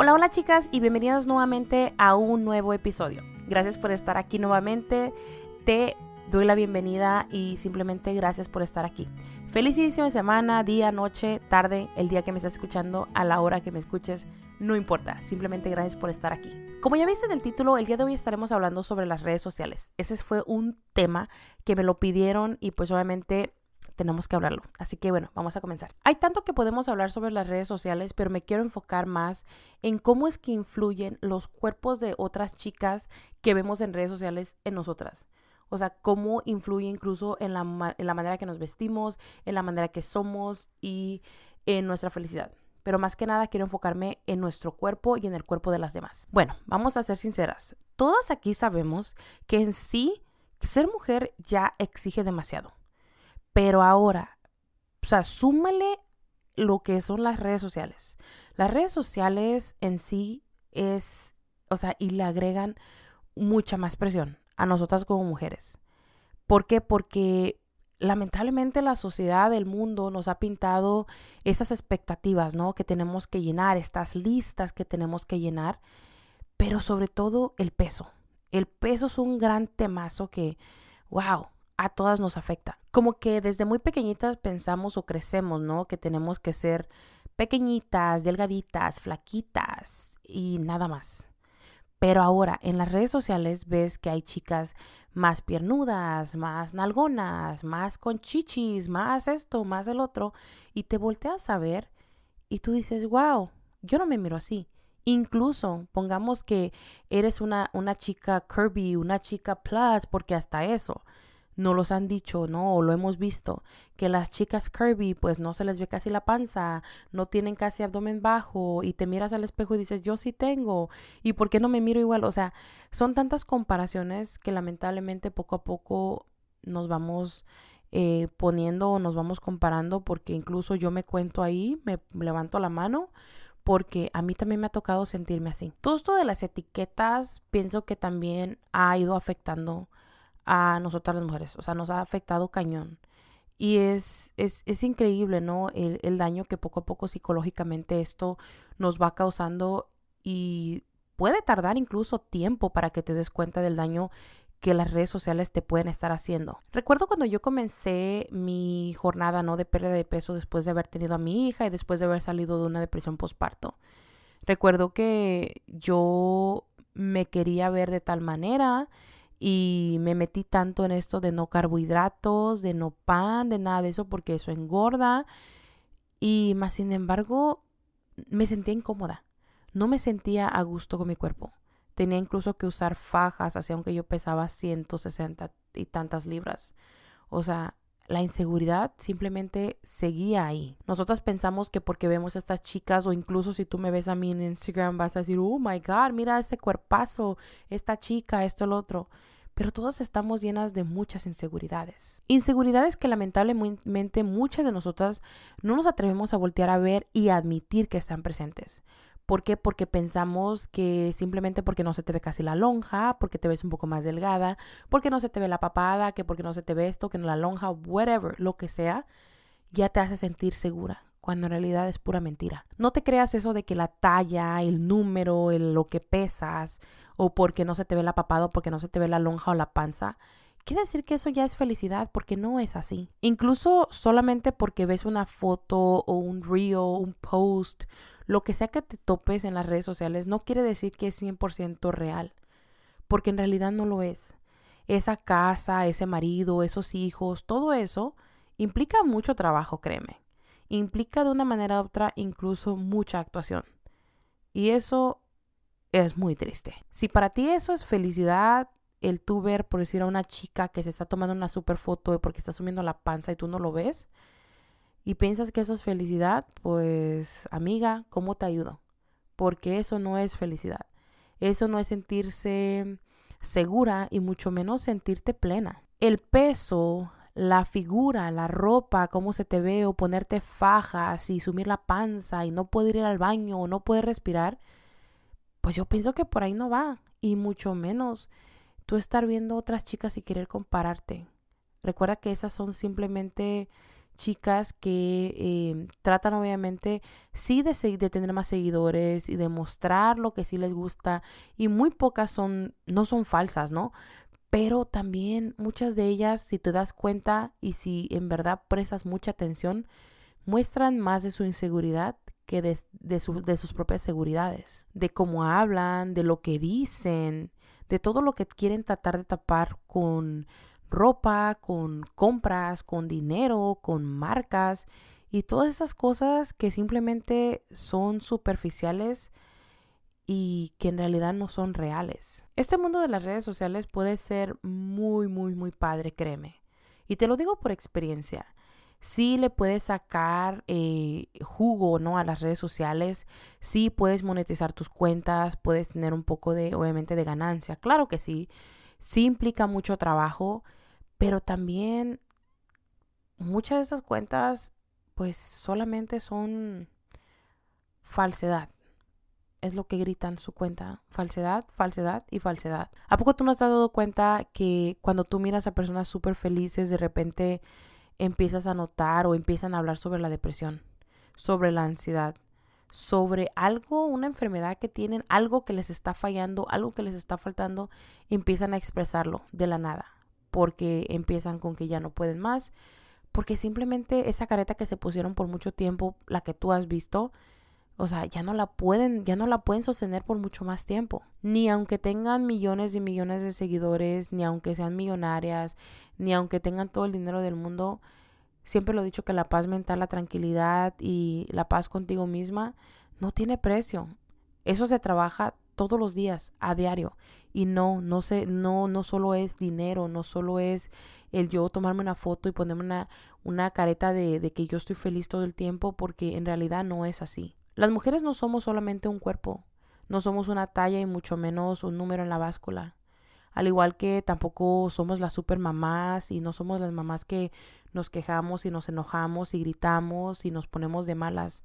Hola, hola chicas y bienvenidas nuevamente a un nuevo episodio. Gracias por estar aquí nuevamente. Te doy la bienvenida y simplemente gracias por estar aquí. Feliz inicio de semana, día, noche, tarde, el día que me estás escuchando, a la hora que me escuches, no importa. Simplemente gracias por estar aquí. Como ya viste en el título, el día de hoy estaremos hablando sobre las redes sociales. Ese fue un tema que me lo pidieron y pues obviamente tenemos que hablarlo. Así que bueno, vamos a comenzar. Hay tanto que podemos hablar sobre las redes sociales, pero me quiero enfocar más en cómo es que influyen los cuerpos de otras chicas que vemos en redes sociales en nosotras. O sea, cómo influye incluso en la, en la manera que nos vestimos, en la manera que somos y en nuestra felicidad. Pero más que nada quiero enfocarme en nuestro cuerpo y en el cuerpo de las demás. Bueno, vamos a ser sinceras. Todas aquí sabemos que en sí ser mujer ya exige demasiado. Pero ahora, o sea, súmale lo que son las redes sociales. Las redes sociales en sí es, o sea, y le agregan mucha más presión a nosotras como mujeres. ¿Por qué? Porque lamentablemente la sociedad, el mundo nos ha pintado esas expectativas, ¿no? Que tenemos que llenar, estas listas que tenemos que llenar, pero sobre todo el peso. El peso es un gran temazo que, wow, a todas nos afecta. Como que desde muy pequeñitas pensamos o crecemos, ¿no? Que tenemos que ser pequeñitas, delgaditas, flaquitas y nada más. Pero ahora en las redes sociales ves que hay chicas más piernudas, más nalgonas, más con chichis, más esto, más el otro, y te volteas a ver y tú dices, wow, yo no me miro así. Incluso pongamos que eres una, una chica curvy, una chica plus, porque hasta eso no los han dicho, ¿no? O lo hemos visto, que las chicas curvy pues no se les ve casi la panza, no tienen casi abdomen bajo y te miras al espejo y dices, yo sí tengo, ¿y por qué no me miro igual? O sea, son tantas comparaciones que lamentablemente poco a poco nos vamos eh, poniendo o nos vamos comparando porque incluso yo me cuento ahí, me levanto la mano porque a mí también me ha tocado sentirme así. Todo esto de las etiquetas pienso que también ha ido afectando a nosotras las mujeres. O sea, nos ha afectado cañón. Y es, es, es increíble, ¿no? El, el, daño que poco a poco psicológicamente esto nos va causando y puede tardar incluso tiempo para que te des cuenta del daño que las redes sociales te pueden estar haciendo. Recuerdo cuando yo comencé mi jornada, ¿no? De pérdida de peso después de haber tenido a mi hija y después de haber salido de una depresión postparto. Recuerdo que yo me quería ver de tal manera y me metí tanto en esto de no carbohidratos, de no pan, de nada de eso, porque eso engorda. Y más sin embargo, me sentía incómoda. No me sentía a gusto con mi cuerpo. Tenía incluso que usar fajas, así aunque yo pesaba 160 y tantas libras. O sea, la inseguridad simplemente seguía ahí. Nosotras pensamos que porque vemos a estas chicas o incluso si tú me ves a mí en Instagram vas a decir, oh my god, mira este cuerpazo, esta chica, esto, el otro. Pero todas estamos llenas de muchas inseguridades. Inseguridades que lamentablemente muchas de nosotras no nos atrevemos a voltear a ver y admitir que están presentes. ¿Por qué? Porque pensamos que simplemente porque no se te ve casi la lonja, porque te ves un poco más delgada, porque no se te ve la papada, que porque no se te ve esto, que no la lonja, whatever, lo que sea, ya te hace sentir segura, cuando en realidad es pura mentira. No te creas eso de que la talla, el número, lo que pesas, o porque no se te ve la papada, o porque no se te ve la lonja o la panza, quiere decir que eso ya es felicidad porque no es así. Incluso solamente porque ves una foto o un reel, un post, lo que sea que te topes en las redes sociales, no quiere decir que es 100% real, porque en realidad no lo es. Esa casa, ese marido, esos hijos, todo eso implica mucho trabajo, créeme. Implica de una manera u otra incluso mucha actuación. Y eso es muy triste. Si para ti eso es felicidad, el tú ver, por decir, a una chica que se está tomando una super foto porque está subiendo la panza y tú no lo ves y piensas que eso es felicidad, pues amiga, ¿cómo te ayudo? Porque eso no es felicidad. Eso no es sentirse segura y mucho menos sentirte plena. El peso, la figura, la ropa, cómo se te ve o ponerte fajas y sumir la panza y no poder ir al baño o no poder respirar, pues yo pienso que por ahí no va y mucho menos tú estar viendo otras chicas y querer compararte. Recuerda que esas son simplemente chicas que eh, tratan obviamente sí de, de tener más seguidores y de mostrar lo que sí les gusta y muy pocas son, no son falsas, ¿no? Pero también muchas de ellas, si te das cuenta y si en verdad prestas mucha atención, muestran más de su inseguridad que de, de, de sus propias seguridades, de cómo hablan, de lo que dicen, de todo lo que quieren tratar de tapar con ropa, con compras, con dinero, con marcas y todas esas cosas que simplemente son superficiales y que en realidad no son reales. Este mundo de las redes sociales puede ser muy, muy, muy padre, créeme. Y te lo digo por experiencia. Sí le puedes sacar eh, jugo, ¿no? A las redes sociales. Sí puedes monetizar tus cuentas, puedes tener un poco de, obviamente, de ganancia. Claro que sí. Sí implica mucho trabajo pero también muchas de esas cuentas pues solamente son falsedad. Es lo que gritan su cuenta. Falsedad, falsedad y falsedad. ¿A poco tú no te has dado cuenta que cuando tú miras a personas súper felices, de repente empiezas a notar o empiezan a hablar sobre la depresión, sobre la ansiedad, sobre algo, una enfermedad que tienen, algo que les está fallando, algo que les está faltando, empiezan a expresarlo de la nada porque empiezan con que ya no pueden más, porque simplemente esa careta que se pusieron por mucho tiempo, la que tú has visto, o sea, ya no la pueden, ya no la pueden sostener por mucho más tiempo. Ni aunque tengan millones y millones de seguidores, ni aunque sean millonarias, ni aunque tengan todo el dinero del mundo, siempre lo he dicho que la paz mental, la tranquilidad y la paz contigo misma no tiene precio. Eso se trabaja todos los días, a diario. Y no, no sé, no, no solo es dinero, no solo es el yo tomarme una foto y ponerme una, una careta de, de que yo estoy feliz todo el tiempo, porque en realidad no es así. Las mujeres no somos solamente un cuerpo, no somos una talla y mucho menos un número en la báscula. Al igual que tampoco somos las super mamás y no somos las mamás que nos quejamos y nos enojamos y gritamos y nos ponemos de malas.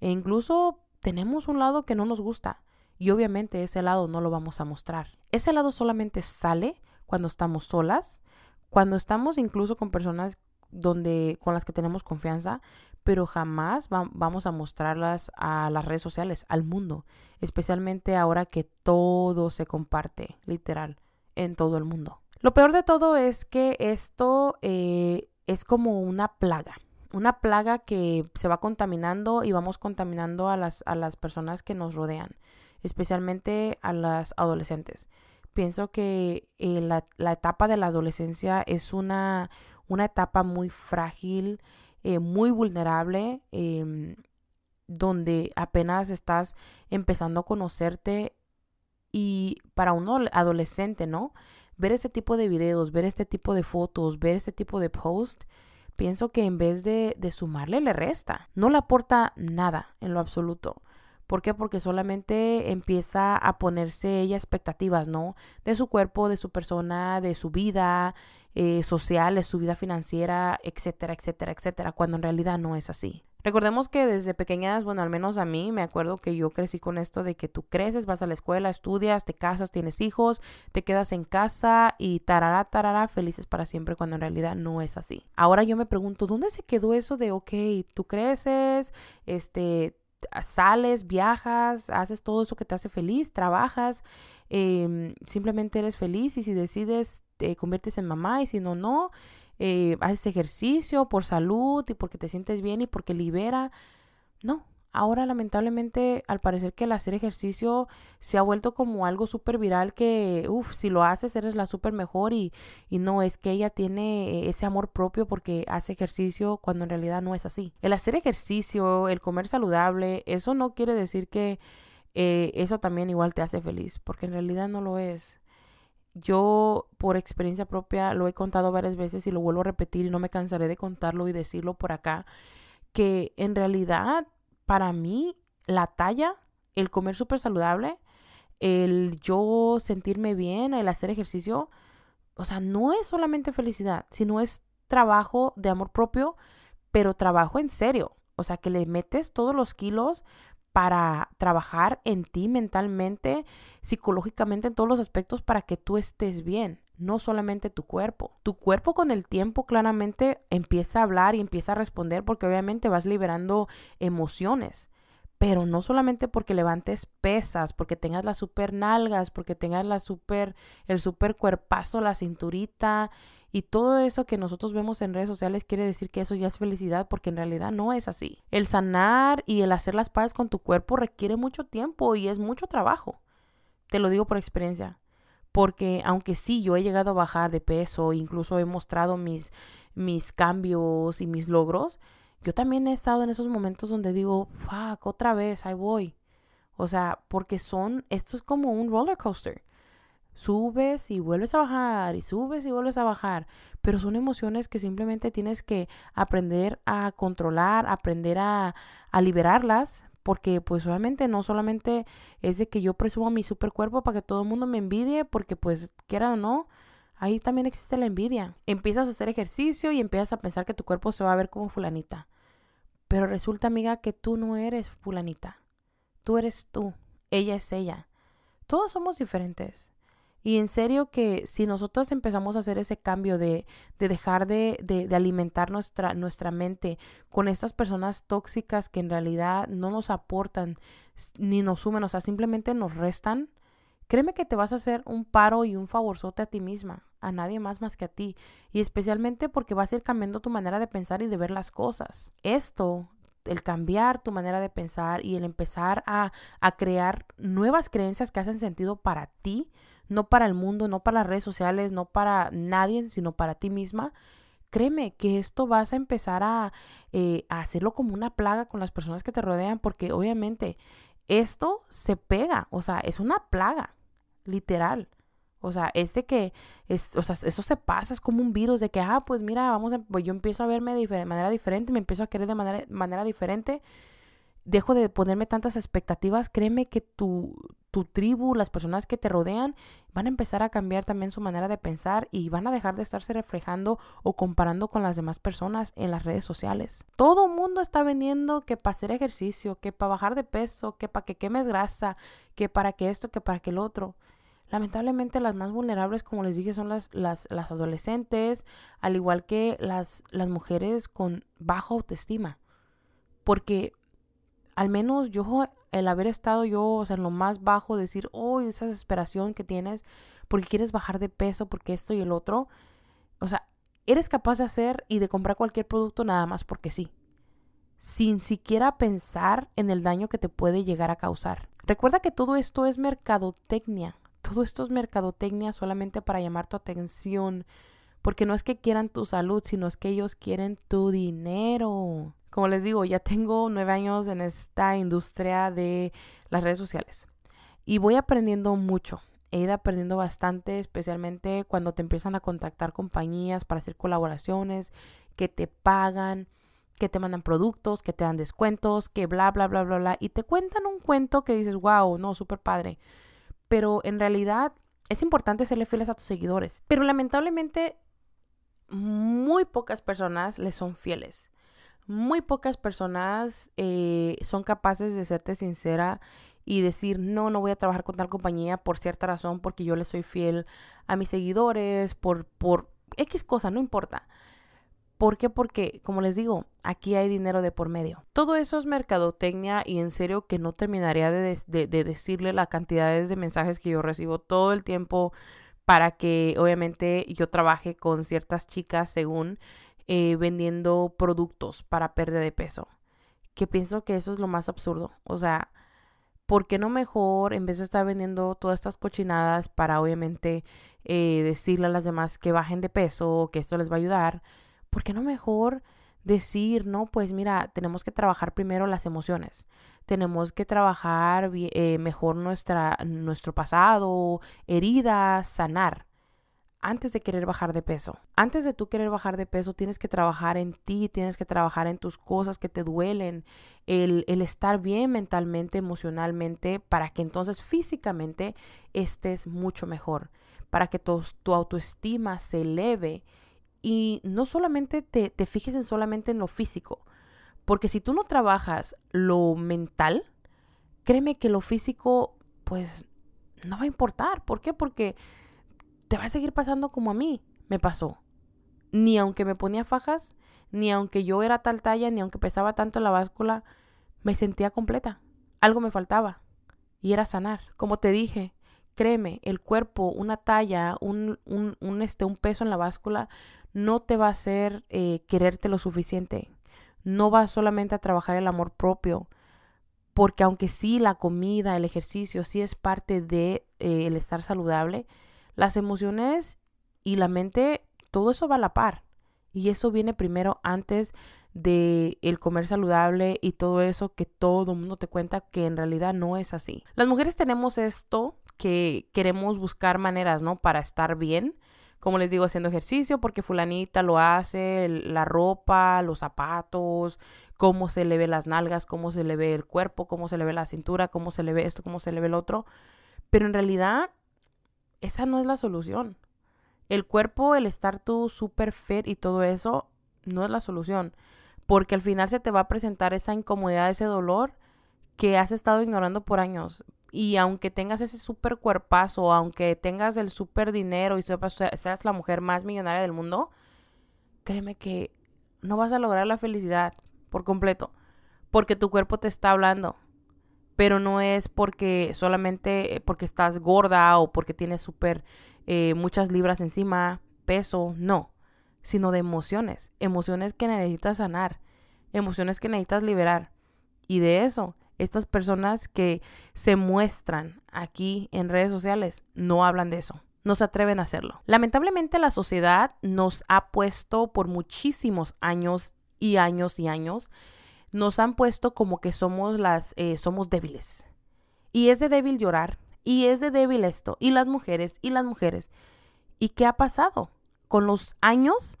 E incluso tenemos un lado que no nos gusta. Y obviamente ese lado no lo vamos a mostrar. Ese lado solamente sale cuando estamos solas, cuando estamos incluso con personas donde con las que tenemos confianza, pero jamás vamos a mostrarlas a las redes sociales, al mundo, especialmente ahora que todo se comparte, literal, en todo el mundo. Lo peor de todo es que esto eh, es como una plaga, una plaga que se va contaminando y vamos contaminando a las, a las personas que nos rodean especialmente a las adolescentes. Pienso que eh, la, etapa de la adolescencia es una, una etapa muy frágil, eh, muy vulnerable, em, donde apenas estás empezando a conocerte y para un adolescente, ¿no? Ver este tipo de videos, ver este tipo de fotos, ver este tipo de posts, pienso que en vez de, de sumarle le resta. No le aporta nada en lo absoluto. ¿Por qué? Porque solamente empieza a ponerse ella expectativas, ¿no? De su cuerpo, de su persona, de su vida eh, social, de su vida financiera, etcétera, etcétera, etcétera, cuando en realidad no es así. Recordemos que desde pequeñas, bueno, al menos a mí, me acuerdo que yo crecí con esto de que tú creces, vas a la escuela, estudias, te casas, tienes hijos, te quedas en casa y tarara, tarara, felices para siempre, cuando en realidad no es así. Ahora yo me pregunto, ¿dónde se quedó eso de, ok, tú creces, este, sales, viajas, haces todo eso que te hace feliz, trabajas, em, simplemente eres feliz y si decides te conviertes en mamá y si no, no, eh, haces ejercicio por salud y porque te sientes bien y porque libera. No, Ahora lamentablemente al parecer que el hacer ejercicio se ha vuelto como algo súper viral que, uff, si lo haces eres la súper mejor y, y no es que ella tiene ese amor propio porque hace ejercicio cuando en realidad no es así. El hacer ejercicio, el comer saludable, eso no quiere decir que eh, eso también igual te hace feliz porque en realidad no lo es. Yo por experiencia propia lo he contado varias veces y lo vuelvo a repetir y no me cansaré de contarlo y decirlo por acá que en realidad para mí la talla, el comer súper saludable, el yo sentirme bien, el hacer ejercicio, o sea, no es solamente felicidad, sino es trabajo de amor propio, pero trabajo en serio. O sea, que le metes todos los kilos para trabajar en ti mentalmente, psicológicamente, en todos los aspectos para que tú estés bien. no solamente tu cuerpo. Tu cuerpo con el tiempo claramente empieza a hablar y empieza a responder porque obviamente vas liberando emociones. Pero no solamente porque levantes pesas, porque tengas las super nalgas, porque tengas la super, el super cuerpazo, la cinturita y todo eso que nosotros vemos en redes sociales quiere decir que eso ya es felicidad porque en realidad no es así. El sanar y el hacer las paces con tu cuerpo requiere mucho tiempo y es mucho trabajo. Te lo digo por experiencia. Porque aunque sí, yo he llegado a bajar de peso, incluso he mostrado mis, mis cambios y mis logros, yo también he estado en esos momentos donde digo, fuck, otra vez, ahí voy. O sea, porque son, esto es como un roller coaster subes y vuelves a bajar y subes y vuelves a bajar, pero son emociones que simplemente tienes que aprender a controlar, aprender a, liberarlas, porque pues obviamente no solamente es de que yo presumo mi super cuerpo para que todo el mundo me envidie, porque pues quiera o no, ahí también existe la envidia. Empiezas a hacer ejercicio y empiezas a pensar que tu cuerpo se va a ver como fulanita. Pero resulta, amiga, que tú no eres fulanita. Tú eres tú. Ella es ella. Todos somos diferentes. Y en serio que si nosotros empezamos a hacer ese cambio de, de dejar de, de, alimentar nuestra, nuestra mente con estas personas tóxicas que en realidad no nos aportan ni nos sumen, o sea, simplemente nos restan, créeme que te vas a hacer un paro y un favorzote a ti misma, a nadie más más que a ti. Y especialmente porque vas a ir cambiando tu manera de pensar y de ver las cosas. Esto el cambiar tu manera de pensar y el empezar a, a, crear nuevas creencias que hacen sentido para ti, no para el mundo, no para las redes sociales, no para nadie, sino para ti misma, créeme que esto vas a empezar a, eh, a, hacerlo como una plaga con las personas que te rodean, porque obviamente esto se pega, o sea, es una plaga, literal. O sea, es de que, es, o sea, eso se pasa, es como un virus de que, ah, pues mira, vamos, a, pues yo empiezo a verme de manera diferente, me empiezo a querer de manera, manera diferente, dejo de ponerme tantas expectativas, créeme que tu, tu tribu, las personas que te rodean, van a empezar a cambiar también su manera de pensar y van a dejar de estarse reflejando o comparando con las demás personas en las redes sociales. Todo mundo está vendiendo que para hacer ejercicio, que para bajar de peso, que para que quemes grasa, que para que esto, que para que el otro. Lamentablemente las más vulnerables, como les dije, son las, las, las adolescentes, al igual que las, las mujeres con baja autoestima. Porque al menos yo, el haber estado yo, o sea, en lo más bajo, decir, oh, esa desesperación que tienes porque quieres bajar de peso, porque esto y el otro, o sea, eres capaz de hacer y de comprar cualquier producto nada más porque sí, sin siquiera pensar en el daño que te puede llegar a causar. Recuerda que todo esto es mercadotecnia, todo esto es mercadotecnia solamente para llamar tu atención, porque no es que quieran tu salud, sino es que ellos quieren tu dinero. Como les digo, ya tengo nueve años en esta industria de las redes sociales y voy aprendiendo mucho. He ido aprendiendo bastante, especialmente cuando te empiezan a contactar compañías para hacer colaboraciones, que te pagan, que te mandan productos, que te dan descuentos, que bla, bla, bla, bla, bla. Y te cuentan un cuento que dices, wow, no, súper padre. Pero en realidad es importante serle fieles a tus seguidores. Pero lamentablemente muy pocas personas les son fieles muy pocas personas eh, son capaces de serte sincera y decir, no, no voy a trabajar con tal compañía por cierta razón, porque yo le soy fiel a mis seguidores, por, por X cosa, no importa. ¿Por qué? Porque, como les digo, aquí hay dinero de por medio. Todo eso es mercadotecnia y en serio que no terminaría de, de decirle las cantidades de mensajes que yo recibo todo el tiempo para que obviamente yo trabaje con ciertas chicas según eh, vendiendo productos para pérdida de peso. Que pienso que eso es lo más absurdo. O sea, ¿por qué no mejor, en vez de estar vendiendo todas estas cochinadas para obviamente eh, decirle a las demás que bajen de peso, que esto les va a ayudar, ¿por qué no mejor decir, no, pues mira, tenemos que trabajar primero las emociones, tenemos que trabajar eh, mejor nuestra, nuestro pasado, heridas, sanar antes de querer bajar de peso. Antes de tú querer bajar de peso, tienes que trabajar en ti, tienes que trabajar en tus cosas que te duelen, el, estar bien mentalmente, emocionalmente, para que entonces físicamente estés mucho mejor, para que tu, autoestima se eleve y no solamente te, te fijes en solamente en lo físico, porque si tú no trabajas lo mental, créeme que lo físico, pues, no va a importar. ¿Por qué? Porque te va a seguir pasando como a mí me pasó. Ni aunque me ponía fajas, ni aunque yo era tal talla, ni aunque pesaba tanto en la báscula, me sentía completa. Algo me faltaba. Y era sanar. Como te dije, créeme, el cuerpo, una talla, un, un, este, un peso en la báscula, no te va a hacer eh, quererte lo suficiente. No va solamente a trabajar el amor propio. Porque aunque sí la comida, el ejercicio, sí es parte de eh, el estar saludable, las emociones y la mente, todo eso va a la par. Y eso viene primero antes de el comer saludable y todo eso que todo el mundo te cuenta que en realidad no es así. Las mujeres tenemos esto que queremos buscar maneras, ¿no? Para estar bien. Como les digo, haciendo ejercicio, porque fulanita lo hace, la ropa, los zapatos, cómo se le ve las nalgas, cómo se le ve el cuerpo, cómo se le ve la cintura, cómo se le ve esto, cómo se le ve el otro. Pero en realidad, esa no es la solución. El cuerpo, el estar tú súper fit y todo eso, no es la solución porque al final se te va a presentar esa incomodidad, ese dolor que has estado ignorando por años. Y aunque tengas ese super cuerpazo, aunque tengas el super dinero y seas la mujer más millonaria del mundo, créeme que no vas a lograr la felicidad por completo, porque tu cuerpo te está hablando. Pero no es porque solamente eh, porque estás gorda o porque tienes súper eh, muchas libras encima, peso, no sino de emociones, emociones que necesitas sanar, emociones que necesitas liberar. Y de eso, estas personas que se muestran aquí en redes sociales no hablan de eso, no se atreven a hacerlo. Lamentablemente la sociedad nos ha puesto por muchísimos años y años y años, nos han puesto como que somos las, eh, somos débiles. Y es de débil llorar, y es de débil esto, y las mujeres, y las mujeres. ¿Y qué ha pasado? con los años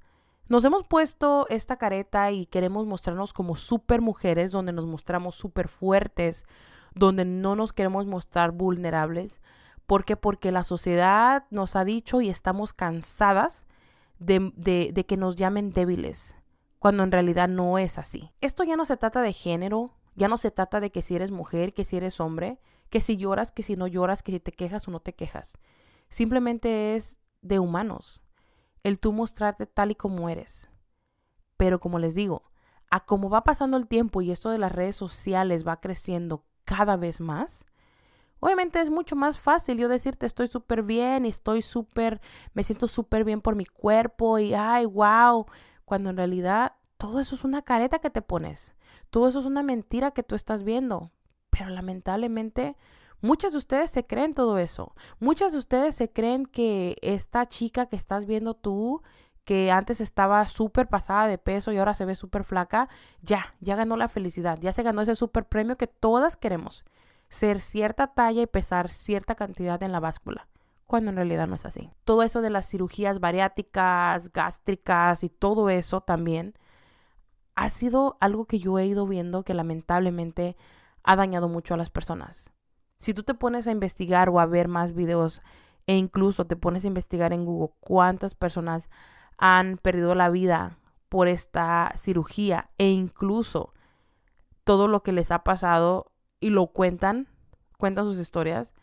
nos hemos puesto esta careta y queremos mostrarnos como super mujeres, donde nos mostramos súper fuertes, donde no nos queremos mostrar vulnerables. ¿Por qué? Porque la sociedad nos ha dicho y estamos cansadas de, de que nos llamen débiles, cuando en realidad no es así. Esto ya no se trata de género, ya no se trata de que si eres mujer, que si eres hombre, que si lloras, que si no lloras, que si te quejas o no te quejas. Simplemente es de humanos el tú mostrarte tal y como eres. Pero como les digo, a como va pasando el tiempo y esto de las redes sociales va creciendo cada vez más, obviamente es mucho más fácil yo decirte estoy súper bien y estoy súper, me siento súper bien por mi cuerpo y ay, wow, cuando en realidad todo eso es una careta que te pones, todo eso es una mentira que tú estás viendo, pero lamentablemente Muchas de ustedes se creen todo eso. Muchas de ustedes se creen que esta chica que estás viendo tú, que antes estaba súper pasada de peso y ahora se ve súper flaca, ya, ya ganó la felicidad, ya se ganó ese súper premio que todas queremos. Ser cierta talla y pesar cierta cantidad en la báscula cuando en realidad no es así. Todo eso de las cirugías bariátricas, gástricas y todo eso también ha sido algo que yo he ido viendo que lamentablemente ha dañado mucho a las personas. Si tú te pones a investigar o a ver más videos e incluso te pones a investigar en Google cuántas personas han perdido la vida por esta cirugía e incluso todo lo que les ha pasado y lo cuentan, cuentan sus historias,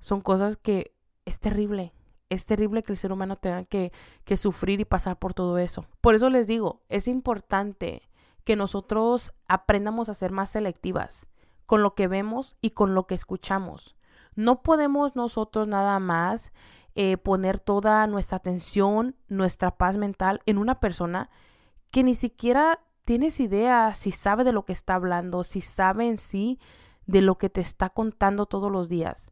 son cosas que es terrible. Es terrible que el ser humano tenga que, sufrir y pasar por todo eso. Por eso les digo, es importante que nosotros aprendamos a ser más selectivas con lo que vemos y con lo que escuchamos. No podemos nosotros nada más eh, poner toda nuestra atención, nuestra paz mental en una persona que ni siquiera tienes idea si sabe de lo que está hablando, si sabe en sí de lo que te está contando todos los días.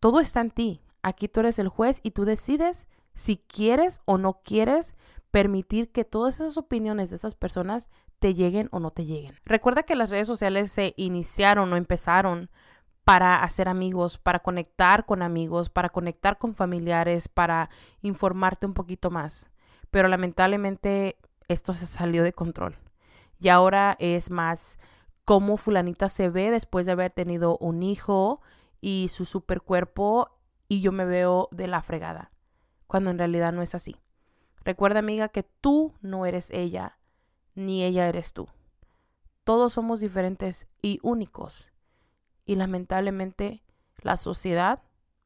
Todo está en ti. Aquí tú eres el juez y tú decides si quieres o no quieres permitir que todas esas opiniones de esas personas te lleguen o no te lleguen. Recuerda que las redes sociales se iniciaron o empezaron para hacer amigos, para conectar con amigos, para conectar con familiares, para informarte un poquito más. Pero lamentablemente esto se salió de control. Y ahora es más cómo fulanita se ve después de haber tenido un hijo y su super cuerpo y yo me veo de la fregada, cuando en realidad no es así. Recuerda amiga que tú no eres ella, ni ella eres tú. Todos somos diferentes y únicos. Y lamentablemente la sociedad,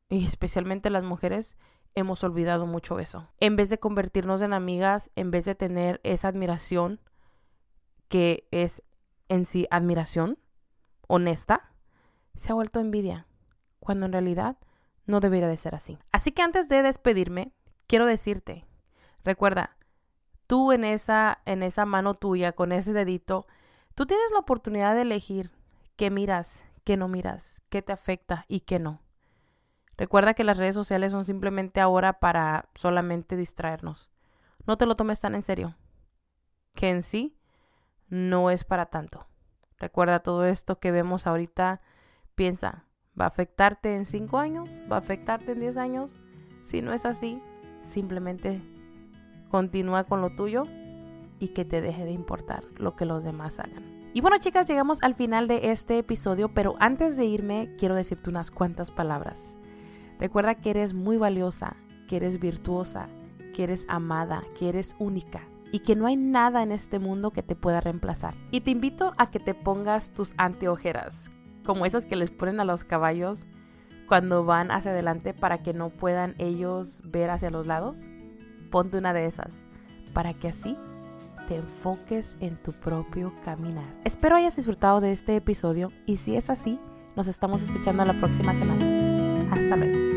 y especialmente las mujeres, hemos olvidado mucho eso. En vez de convertirnos en amigas, en vez de tener esa admiración que es en sí admiración honesta, se ha vuelto envidia, cuando en realidad no debería de ser así. Así que antes de despedirme, quiero decirte, recuerda, tú en esa, en esa mano tuya, con ese dedito, tú tienes la oportunidad de elegir qué miras, qué no miras, qué te afecta y qué no. Recuerda que las redes sociales son simplemente ahora para solamente distraernos. No te lo tomes tan en serio, que en sí no es para tanto. Recuerda todo esto que vemos ahorita, piensa, ¿va a afectarte en 5 años? ¿Va a afectarte en 10 años? Si no es así, simplemente continúa con lo tuyo y que te deje de importar lo que los demás hagan. Y bueno chicas, llegamos al final de este episodio, pero antes de irme quiero decirte unas cuantas palabras. Recuerda que eres muy valiosa, que eres virtuosa, que eres amada, que eres única y que no hay nada en este mundo que te pueda reemplazar. Y te invito a que te pongas tus anteojeras, como esas que les ponen a los caballos cuando van hacia adelante para que no puedan ellos ver hacia los lados. Ponte una de esas para que así te enfoques en tu propio caminar. Espero hayas disfrutado de este episodio y si es así, nos estamos escuchando la próxima semana. Hasta luego.